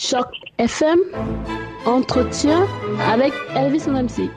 Choc FM, entretien avec Elvis MC.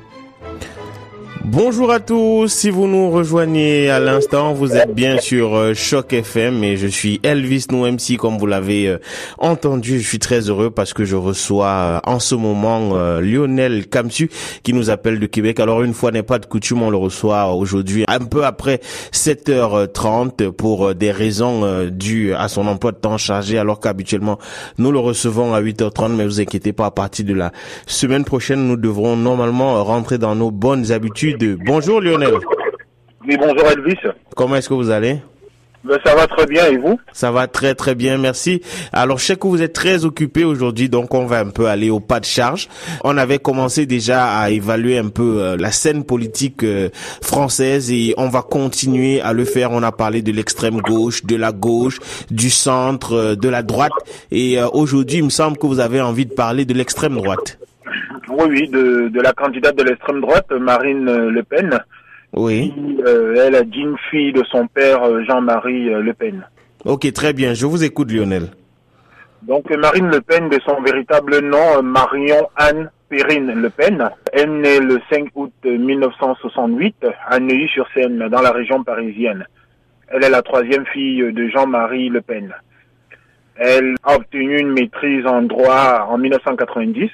Bonjour à tous, si vous nous rejoignez à l'instant, vous êtes bien sur euh, Choc FM et je suis Elvis No comme vous l'avez euh, entendu. Je suis très heureux parce que je reçois euh, en ce moment Lionel Kamsu qui nous appelle de Québec. Alors une fois n'est pas de coutume, on le reçoit aujourd'hui un peu après 7h30 pour des raisons dues à son emploi de temps chargé alors qu'habituellement nous le recevons à 8h30 mais vous inquiétez pas, à partir de la semaine prochaine nous devrons normalement rentrer dans nos bonnes habitudes Bonjour Lionel. Oui, bonjour Elvis. Comment est-ce que vous allez? Ben, ça va très bien et vous? Ça va très très bien, merci. Alors je sais que vous êtes très occupé aujourd'hui, donc on va un peu aller au pas de charge. On avait commencé déjà à évaluer un peu euh, la scène politique euh, française et on va continuer à le faire. On a parlé de l'extrême gauche, de la gauche, du centre, euh, de la droite et aujourd'hui il me semble que vous avez envie de parler de l'extrême droite. Oui, oui, de, de la candidate de l'extrême droite, Marine Le Pen. Oui. Euh, elle a digne fille de son père euh, Jean-Marie euh, Le Pen. Ok, très bien. Je vous écoute, Lionel. Donc Marine Le Pen, de son véritable nom, Marion Anne Perrine Le Pen, elle naît le 5 août 1968 à Neuilly-sur-Seine, dans la région parisienne. Elle est la troisième fille de Jean-Marie Le Pen. Elle a obtenu une maîtrise en droit en 1990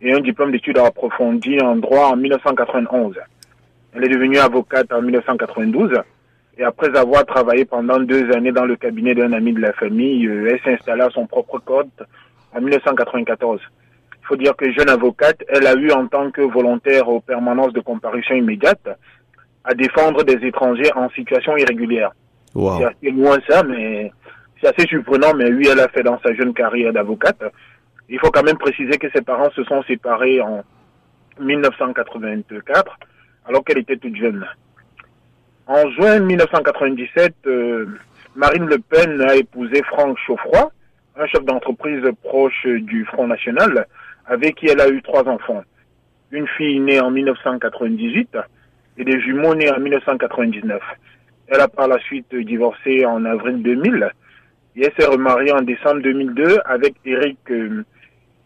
et un diplôme d'études approfondies en droit en 1991. Elle est devenue avocate en 1992 et après avoir travaillé pendant deux années dans le cabinet d'un ami de la famille, euh, elle s'installa à son propre code en 1994. Il faut dire que jeune avocate, elle a eu en tant que volontaire aux permanences de comparution immédiate à défendre des étrangers en situation irrégulière. C'est assez loin ça, mais c'est assez surprenant, mais oui, elle a fait dans sa jeune carrière d'avocate. Il faut quand même préciser que ses parents se sont séparés en 1984, alors qu'elle était toute jeune. En juin 1997, euh, Marine Le Pen a épousé Franck Chauffroy, un chef d'entreprise proche du Front National, avec qui elle a eu trois enfants. Une fille née en 1998 et des jumeaux nés en 1999. Elle a par la suite divorcé en avril 2000 et elle s'est remariée en décembre 2002 avec Eric euh,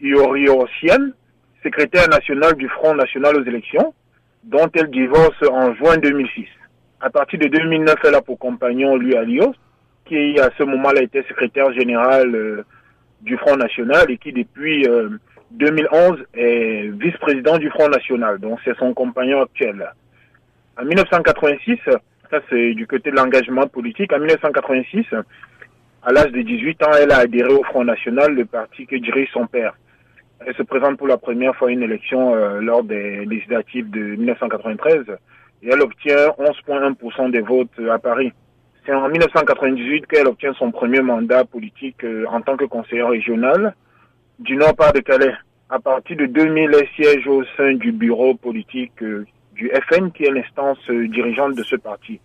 Ioriosian, secrétaire national du Front National aux élections, dont elle divorce en juin 2006. À partir de 2009, elle a pour compagnon lui Alios, qui à ce moment-là était secrétaire général euh, du Front National et qui depuis 2011 euh, est vice-président du Front National. Donc c'est son compagnon actuel. En 1986, ça c'est du côté de l'engagement politique, en 1986, à l'âge de 18 ans, elle a adhéré au Front National, le parti que dirige son père. Elle se présente pour la première fois à une élection euh, lors des législatives de 1993 et elle obtient 11,1% des votes à Paris. C'est en 1998 qu'elle obtient son premier mandat politique euh, en tant que conseillère régionale du Nord-Pas-de-Calais. À partir de 2000, elle siège au sein du bureau politique euh, du FN, qui est l'instance dirigeante de ce parti.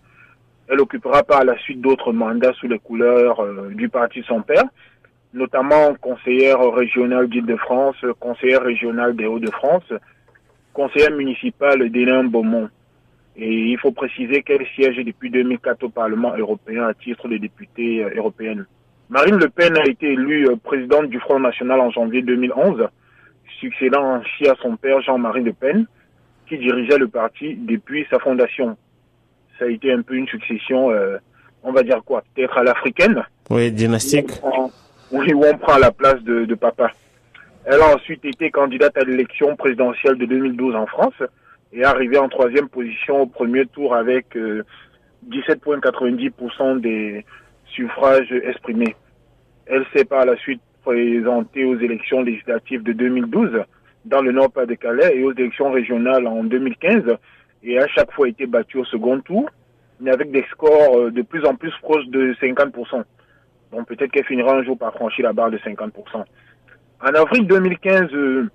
Elle occupera par la suite d'autres mandats sous les couleurs du parti de son père, notamment conseillère régionale d'Île-de-France, conseillère régionale des Hauts-de-France, conseillère municipale d'Hénin Beaumont. Et il faut préciser qu'elle siège depuis 2004 au Parlement européen à titre de députée euh, européenne. Marine Le Pen a été élue euh, présidente du Front National en janvier 2011, succédant ainsi à son père Jean-Marie Le Pen, qui dirigeait le parti depuis sa fondation. Ça a été un peu une succession, euh, on va dire quoi, peut-être à l'africaine. Oui, dynastique où on prend la place de, papa. Elle a ensuite été candidate à l'élection présidentielle de 2012 en France et arrivée en troisième position au premier tour avec 17,90% euh, des suffrages exprimés. Elle s'est par la suite présentée aux élections législatives de 2012 dans le Nord-Pas-de-Calais et aux élections régionales en 2015 et a chaque fois été battue au second tour, mais avec des scores euh, de plus en plus proches de 50%. Bon, peut-être qu'elle finira un jour par franchir la barre de 50%. En avril 2015, euh,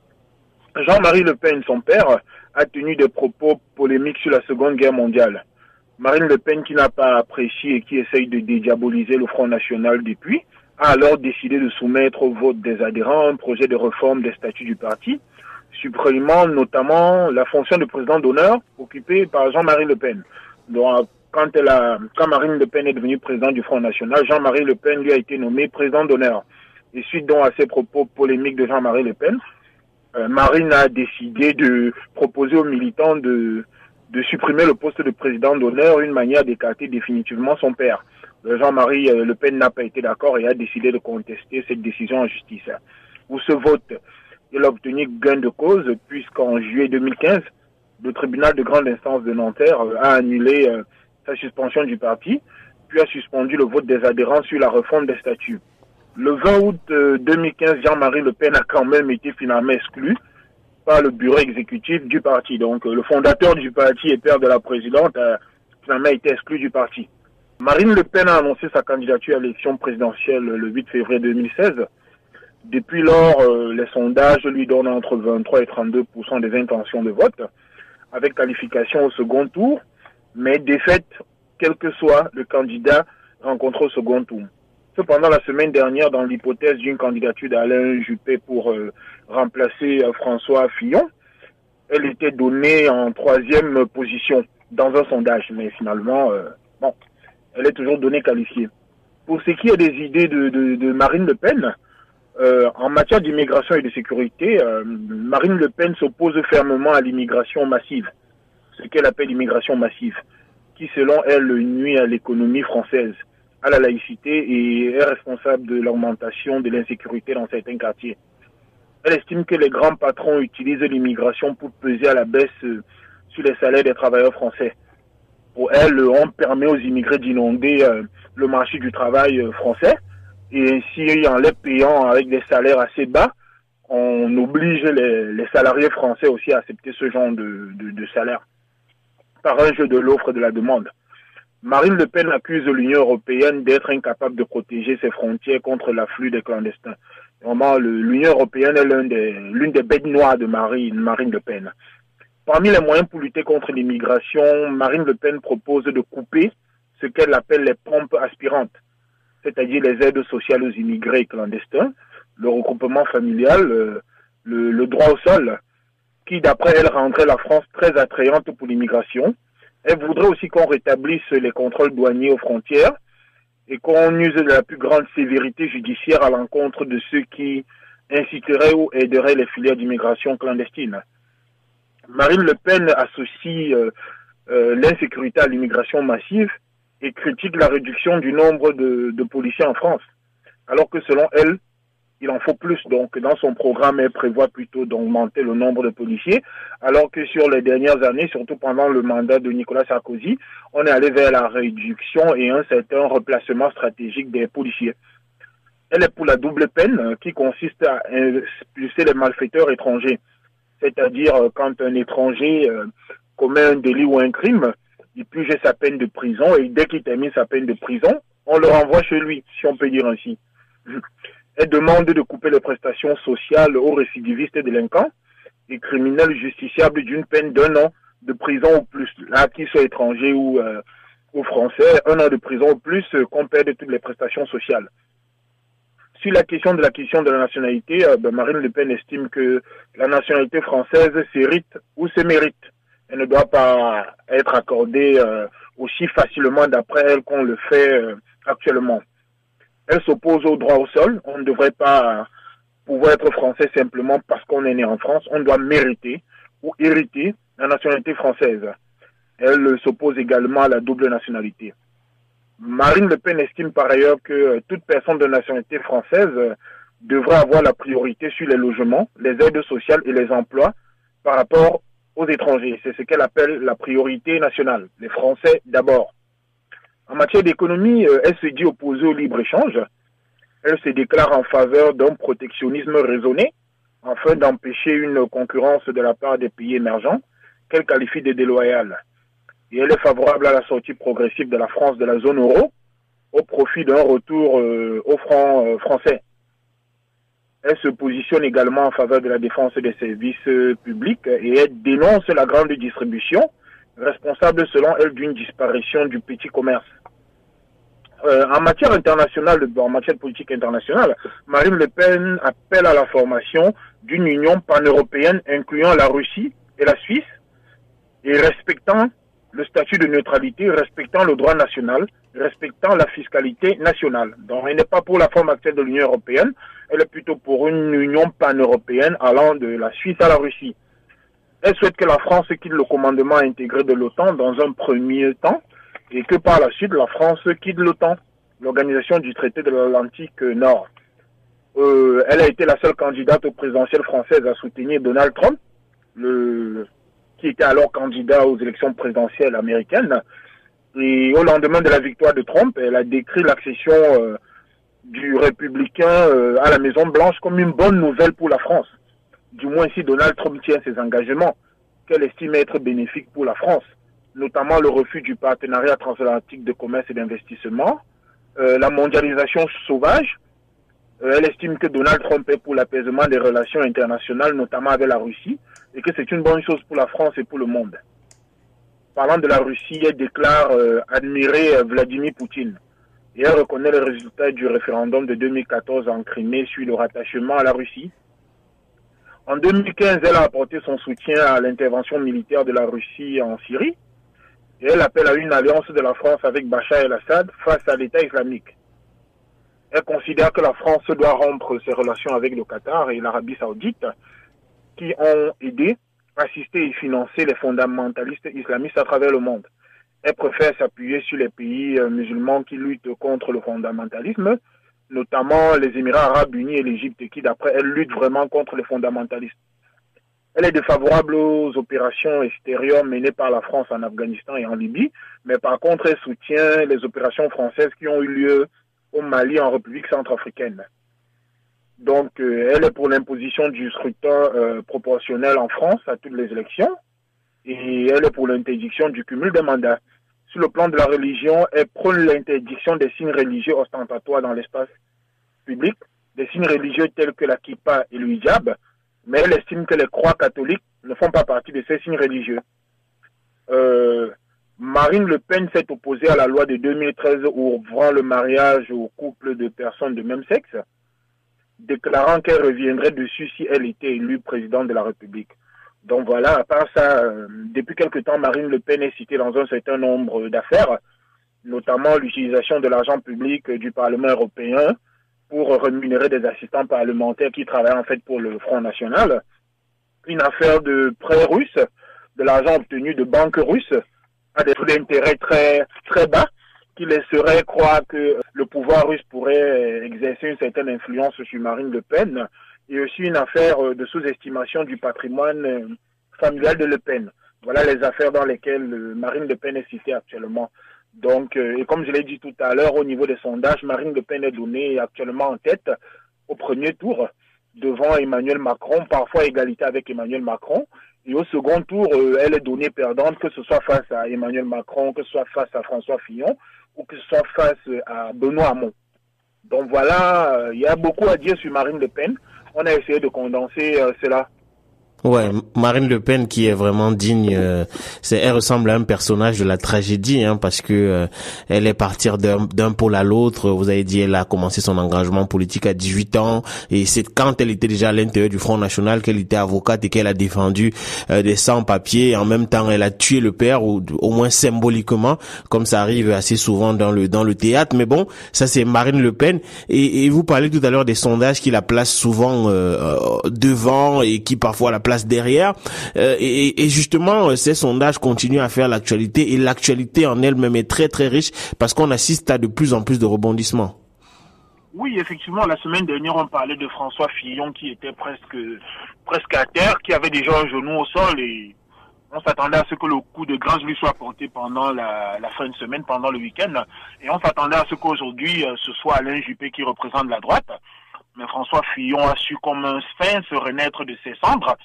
Jean-Marie Le Pen, son père, a tenu des propos polémiques sur la Seconde Guerre mondiale. Marine Le Pen, qui n'a pas apprécié et qui essaye de dédiaboliser le Front National depuis, a alors décidé de soumettre au vote des adhérents un projet de réforme des statuts du parti, supprimant notamment la fonction de président d'honneur occupée par Jean-Marie Le Pen. Quand, Marine Le Pen est devenue présidente du Front National, Jean-Marie Le Pen lui a été nommé président d'honneur. Et suite donc à ces propos polémiques de Jean-Marie Le Pen, euh, Marine a décidé de proposer aux militants de, de supprimer le poste de président d'honneur, une manière d'écarter définitivement son père. Euh, Jean-Marie euh, Le Pen n'a pas été d'accord et a décidé de contester cette décision en justice. Où ce vote, il a obtenu gain de cause puisqu'en juillet 2015, le tribunal de grande instance de Nanterre a annulé sa suspension du parti, puis a suspendu le vote des adhérents sur la réforme des statuts. Le 20 août 2015, euh, Jean-Marie Le Pen a quand même été finalement exclu par le bureau exécutif du parti. Donc euh, le fondateur du parti et père de la présidente a finalement été exclu du parti. Marine Le Pen a annoncé sa candidature à l'élection présidentielle le 8 février 2016. Depuis lors, euh, les sondages lui donnent entre 23 et 32% des intentions de vote, avec qualification au second tour, mais défaite, quel que soit le candidat rencontré au second tour. Cependant, la semaine dernière, dans l'hypothèse d'une candidature d'Alain Juppé pour euh, remplacer euh, François Fillon, elle était donnée en troisième position dans un sondage. Mais finalement, euh, bon, elle est toujours donnée qualifiée. Pour ce qui est des idées de, de, Marine Le Pen, en matière d'immigration et de sécurité, Marine Le Pen s'oppose fermement à l'immigration massive, ce qu'elle appelle l'immigration massive, qui selon elle nuit à l'économie française à la laïcité et est responsable de l'augmentation de l'insécurité dans certains quartiers. Elle estime que les grands patrons utilisent l'immigration pour peser à la baisse euh, sur les salaires des travailleurs français. Pour elle, on permet aux immigrés d'inonder euh, le marché du travail euh, français et ainsi en les payant avec des salaires assez bas, on oblige les, salariés français aussi à accepter ce genre de, de salaire par un jeu de l'offre et de la demande. Marine Le Pen accuse l'Union européenne d'être incapable de protéger ses frontières contre l'afflux des clandestins. Vraiment, l'Union européenne est l'une des, bêtes noires de Marine, Marine Le Pen. Parmi les moyens pour lutter contre l'immigration, Marine Le Pen propose de couper ce qu'elle appelle les pompes aspirantes, c'est-à-dire les aides sociales aux immigrés clandestins, le regroupement familial, le, le droit au sol, qui d'après elle rendrait la France très attrayante pour l'immigration, elle voudrait aussi qu'on rétablisse les contrôles douaniers aux frontières et qu'on use de la plus grande sévérité judiciaire à l'encontre de ceux qui inciteraient ou aideraient les filières d'immigration clandestine. Marine Le Pen associe euh, euh, l'insécurité à l'immigration massive et critique la réduction du nombre de policiers en France, alors que selon elle, il en faut plus. Donc, dans son programme, elle prévoit plutôt d'augmenter le nombre de policiers, alors que sur les dernières années, surtout pendant le mandat de Nicolas Sarkozy, on est allé vers la réduction et un certain replacement stratégique des policiers. Elle est pour la double peine euh, qui consiste à expulser les malfaiteurs étrangers. C'est-à-dire, euh, quand un étranger euh, commet un délit ou un crime, il purge sa peine de prison et dès qu'il termine sa peine de prison, on le renvoie chez lui, si on peut dire ainsi. Elle demande de couper les prestations sociales aux récidivistes et délinquants et criminels justiciables d'une peine d'un an de prison ou plus, là, qu'ils soient étrangers ou, euh, français, un an de prison ou plus euh, qu'on perde toutes les prestations sociales. Sur la question de la question de la nationalité, euh, ben, Marine Le Pen estime que la nationalité française s'hérite ou se mérite. Elle ne doit pas être accordée euh, aussi facilement d'après elle qu'on le fait actuellement. Elle s'oppose au droit au sol. On ne devrait pas pouvoir être français simplement parce qu'on est né en France. On doit mériter ou hériter la nationalité française. Elle s'oppose également à la double nationalité. Marine Le Pen estime par ailleurs que toute personne de nationalité française devrait avoir la priorité sur les logements, les aides sociales et les emplois par rapport aux étrangers. C'est ce qu'elle appelle la priorité nationale. Les Français d'abord. En matière d'économie, euh, elle se dit opposée au libre-échange? Elle se déclare en faveur d'un protectionnisme raisonné afin d'empêcher une concurrence de la part des pays émergents qu'elle qualifie de déloyale. Et elle est favorable à la sortie progressive de la France de la zone euro au profit d'un retour euh, au franc euh, français. Elle se positionne également en faveur de la défense des services publics et elle dénonce la grande distribution responsable selon elle d'une disparition du petit commerce. Euh, en matière internationale, en matière politique internationale, Marine Le Pen appelle à la formation d'une union pan-européenne incluant la Russie et la Suisse et respectant le statut de neutralité, respectant le droit national, respectant la fiscalité nationale. Donc elle n'est pas pour la forme actuelle de l'Union européenne, elle est plutôt pour une union pan-européenne allant de la Suisse à la Russie. Elle souhaite que la France quitte le commandement intégré de l'OTAN dans un premier temps et que par la suite la France quitte l'OTAN, l'organisation du traité de l'Atlantique Nord. Euh, elle a été la seule candidate présidentielle française à soutenir Donald Trump, le, qui était alors candidat aux élections présidentielles américaines. Et au lendemain de la victoire de Trump, elle a décrit l'accession euh, du républicain euh, à la Maison Blanche comme une bonne nouvelle pour la France. Du moins si Donald Trump tient ses engagements, qu'elle estime être bénéfique pour la France, notamment le refus du partenariat transatlantique de commerce et d'investissement, euh, la mondialisation sauvage. Euh, elle estime que Donald Trump est pour l'apaisement des relations internationales, notamment avec la Russie, et que c'est une bonne chose pour la France et pour le monde. Parlant de la Russie, elle déclare euh, admirer Vladimir Poutine et elle reconnaît le résultat du référendum de 2014 en Crimée sur le rattachement à la Russie. En 2015, elle a apporté son soutien à l'intervention militaire de la Russie en Syrie et elle appelle à une alliance de la France avec Bachar el-Assad face à l'État islamique. Elle considère que la France doit rompre ses relations avec le Qatar et l'Arabie saoudite qui ont aidé, assisté et financé les fondamentalistes islamistes à travers le monde. Elle préfère s'appuyer sur les pays euh, musulmans qui luttent contre le fondamentalisme, notamment les Émirats arabes unis et l'Égypte, qui d'après elle luttent vraiment contre les fondamentalistes. Elle est défavorable aux opérations extérieures menées par la France en Afghanistan et en Libye, mais par contre elle soutient les opérations françaises qui ont eu lieu au Mali en République centrafricaine. Donc euh, elle est pour l'imposition du scrutin euh, proportionnel en France à toutes les élections et elle est pour l'interdiction du cumul des mandats sur le plan de la religion, elle prône l'interdiction des signes religieux ostentatoires dans l'espace public, des signes religieux tels que la kippa et le hijab, mais elle estime que les croix catholiques ne font pas partie de ces signes religieux. Euh, Marine Le Pen s'est opposée à la loi de 2013 ouvrant le mariage aux couples de personnes de même sexe, déclarant qu'elle reviendrait dessus si elle était élue présidente de la République. Donc voilà, à part ça, euh, depuis quelque temps, Marine Le Pen est citée dans un certain nombre d'affaires, notamment l'utilisation de l'argent public du Parlement européen pour rémunérer des assistants parlementaires qui travaillent en fait pour le Front National, une affaire de prêts russes, de l'argent obtenu de banques russes à des taux d'intérêt très très bas, qui laisserait croire que le pouvoir russe pourrait exercer une certaine influence sur Marine Le Pen et aussi une affaire euh, de sous-estimation du patrimoine euh, familial de Le Pen. Voilà les affaires dans lesquelles euh, Marine Le Pen est citée actuellement. Donc, et comme je l'ai dit tout à l'heure, au niveau des sondages, Marine Le Pen est donnée actuellement en tête au premier tour devant Emmanuel Macron, parfois égalité avec Emmanuel Macron. Et au second tour, elle est donnée perdante, que ce soit face à Emmanuel Macron, que ce soit face à François Fillon ou que ce soit face à Benoît Hamon. Donc voilà, il y a beaucoup à dire sur Marine Le Pen on a essayé de condenser euh, cela Ouais, Marine Le Pen qui est vraiment digne, euh, c'est elle ressemble à un personnage de la tragédie, hein, parce que euh, elle est partie d'un pôle à l'autre. Vous avez dit, elle a commencé son engagement politique à 18 ans, et c'est quand elle était déjà à l'intérieur du Front National qu'elle était avocate et qu'elle a défendu euh, des sans-papiers. En même temps, elle a tué le père, ou au moins symboliquement, comme ça arrive assez souvent dans le dans le théâtre. Mais bon, ça c'est Marine Le Pen. Et, et, vous parlez tout à l'heure des sondages qui la placent souvent devant et qui parfois la placent derrière. Euh, et, justement, euh, ces sondages continuent à faire l'actualité et l'actualité en elle-même est très très riche parce qu'on assiste à de plus en plus de rebondissements. Oui, effectivement, la semaine dernière, on parlait de François Fillon qui était presque presque à terre, qui avait déjà un genou au sol et on s'attendait à ce que le coup de grâce lui soit porté pendant la, fin de semaine, pendant le week-end. Et on s'attendait à ce qu'aujourd'hui, euh, ce soit Alain Juppé qui représente la droite. Mais François Fillon a su comme un sphinx renaître de ses cendres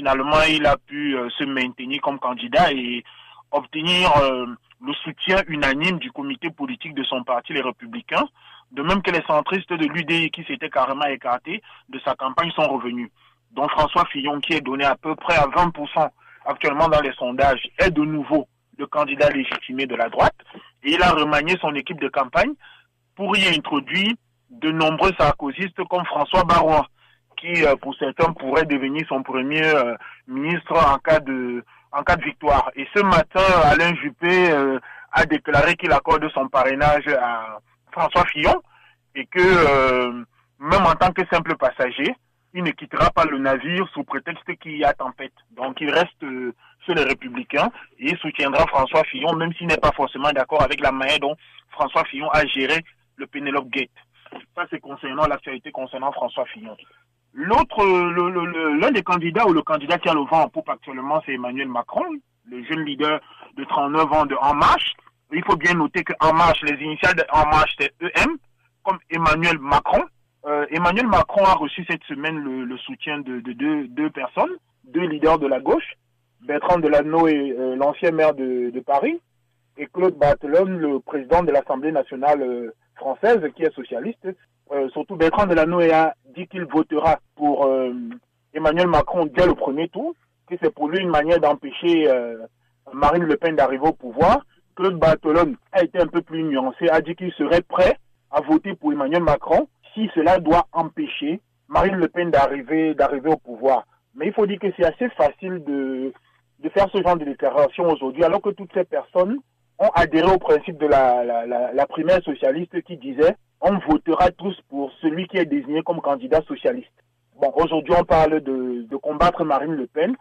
finalement, il a pu euh, se maintenir comme candidat et obtenir euh, le soutien unanime du comité politique de son parti, les Républicains, de même que les centristes de l'UDI qui s'étaient carrément écartés de sa campagne sont revenus. Donc François Fillon, qui est donné à peu près à 20% actuellement dans les sondages, est de nouveau le candidat légitimé de la droite. Et il a remanié son équipe de campagne pour y introduire de nombreux sarkozystes comme François Barois, qui, euh, pour certains, pourrait devenir son premier euh, ministre en cas de en cas de victoire. Et ce matin, Alain Juppé a déclaré qu'il accorde son parrainage à François Fillon et que même en tant que simple passager, il ne quittera pas le navire sous prétexte qu'il y a tempête. Donc il reste euh, chez les républicains et il soutiendra François Fillon, même s'il n'est pas forcément d'accord avec la manière dont François Fillon a géré le Penelope Gate. Ça, c'est concernant l'actualité concernant François Fillon. L'autre, l'un des candidats ou le candidat qui a le vent en poupe actuellement, c'est Emmanuel Macron, le jeune leader de 39 ans de En Marche. Il faut bien noter que En Marche, les initiales de En Marche, c'est EM, comme Emmanuel Macron. Euh, Emmanuel Macron a reçu cette semaine le, soutien de, deux, personnes, deux leaders de la gauche, Bertrand Delanoë, euh, l'ancien maire de, Paris, et Claude Barthelone, le président de l'Assemblée nationale euh, française, qui est socialiste. surtout Bertrand Delanoë a dit qu'il votera pour Emmanuel Macron dès le premier tour, que c'est pour lui une manière d'empêcher Marine Le Pen d'arriver au pouvoir. Claude Barthelone a été un peu plus nuancé, a dit qu'il serait prêt à voter pour Emmanuel Macron si cela doit empêcher Marine Le Pen d'arriver d'arriver au pouvoir. Mais il faut dire que c'est assez facile de, de faire ce genre de déclaration aujourd'hui, alors que toutes ces personnes ont adhéré au principe de la, la, primaire socialiste qui disait on votera tous pour celui qui est désigné comme candidat socialiste. Bon, aujourd'hui on parle de, de combattre Marine Le Pen,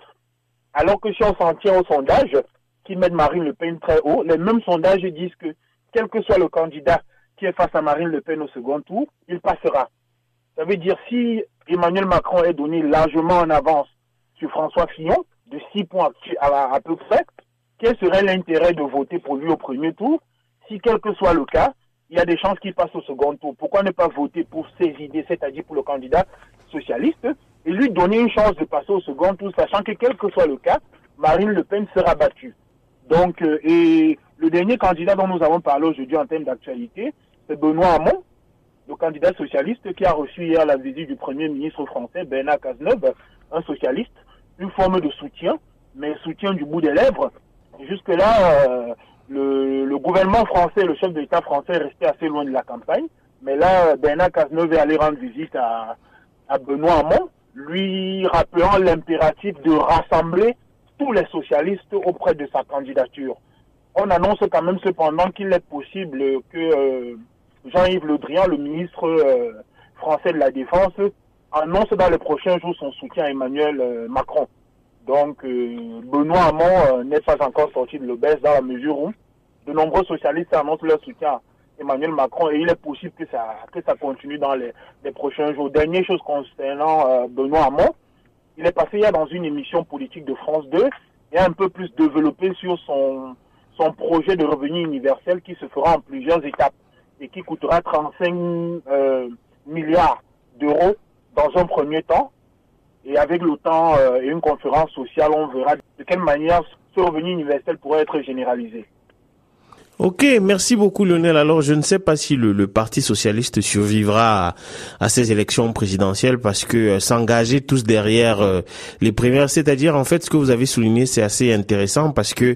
alors que si on s'en tient aux sondages qui mettent Marine Le Pen très haut, les mêmes sondages disent que quel que soit le candidat qui est face à Marine Le Pen au second tour, il passera. Ça veut dire si Emmanuel Macron est donné largement en avance sur François Fillon, de 6 points à, peu près, quel serait l'intérêt de voter pour lui au premier tour Si quel que soit le cas, il y a des chances qu'il passe au second tour. Pourquoi ne pas voter pour ses idées, c'est-à-dire pour le candidat socialiste, et lui donner une chance de passer au second tour, sachant que quel que soit le cas, Marine Le Pen sera battue. Donc, euh, et le dernier candidat dont nous avons parlé aujourd'hui en termes d'actualité, c'est Benoît Hamon, le candidat socialiste qui a reçu hier la visite du Premier ministre français Bernard Cazeneuve, un socialiste, une forme de soutien, mais soutien du bout des lèvres. Jusque-là, euh, le, gouvernement français, le chef de l'État français est resté assez loin de la campagne. Mais là, Bernard Cazeneuve est allé rendre visite à, Benoît Hamon, lui rappelant l'impératif de rassembler tous les socialistes auprès de sa candidature. On annonce quand même cependant qu'il est possible que euh, Jean-Yves Le Drian, le ministre euh, français de la Défense, annonce dans les prochains jours son soutien à Emmanuel Macron. Donc, euh, Benoît Hamon n'est pas encore sorti de l'obèse dans la mesure où de nombreux socialistes annoncent leur soutien à Emmanuel Macron et il est possible que ça, que ça continue dans les, prochains jours. Dernière chose concernant Benoît Hamon, il est passé hier dans une émission politique de France 2 et a un peu plus développé sur son, son projet de revenu universel qui se fera en plusieurs étapes et qui coûtera 35 euh, milliards d'euros dans un premier temps. Et avec le temps euh, et une conférence sociale, on verra de quelle manière ce revenu universel pourrait être généralisé. Ok, merci beaucoup Lionel. Alors je ne sais pas si le, Parti socialiste survivra à, ces élections présidentielles parce que euh, s'engager tous derrière euh, les primaires, c'est-à-dire en fait ce que vous avez souligné, c'est assez intéressant parce que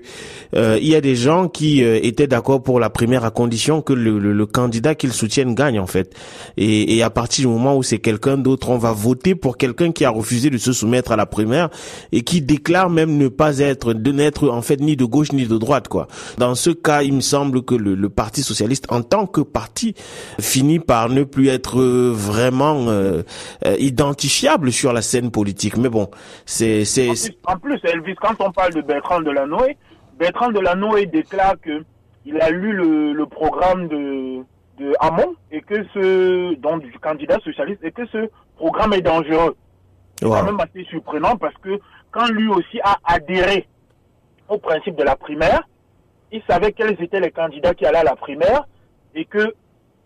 euh, il y a des gens qui étaient d'accord pour la primaire à condition que le, candidat qu'ils soutiennent gagne en fait. Et, et à partir du moment où c'est quelqu'un d'autre, on va voter pour quelqu'un qui a refusé de se soumettre à la primaire et qui déclare même ne pas être, de n'être en fait ni de gauche ni de droite quoi. Dans ce cas, il me semble que le, Parti socialiste, en tant que parti, finit par ne plus être euh, vraiment euh, euh, identifiable sur la scène politique. Mais bon, c'est c'est en, plus, Elvis, quand on parle de Bertrand Delanoë, Bertrand Delanoë déclare que il a lu le, programme de de Hamon et que ce donc du candidat socialiste et que ce programme est dangereux. C'est quand même assez surprenant parce que quand lui aussi a adhéré au principe de la primaire, il savait quels étaient les candidats qui allaient à la primaire et que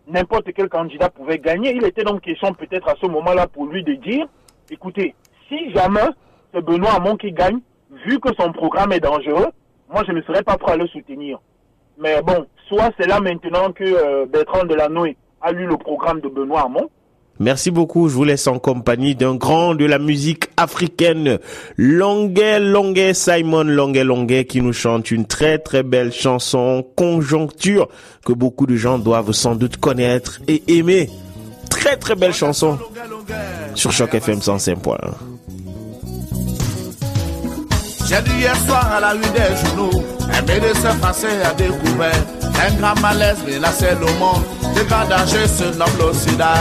n'importe quel candidat pouvait gagner. Il était donc question peut-être à ce moment-là pour lui de dire, écoutez, si jamais c'est Benoît Hamon qui gagne, vu que son programme est dangereux, moi je ne serais pas prêt à le soutenir. Mais bon, soit c'est là maintenant que euh, Bertrand Delanoë a lu le programme de Benoît Hamon, Merci beaucoup. Je vous laisse en compagnie d'un grand de la musique africaine, Longuet Longuet, Simon Longuet Longuet, qui nous chante une très très belle chanson, Conjoncture, que beaucoup de gens doivent sans doute connaître et aimer. Très très belle chanson sur Choc FM 105.1. J'ai dit hier soir à la rue des journaux, un découvert un grand malaise menacé le monde. C'est grand danger ce noble sida.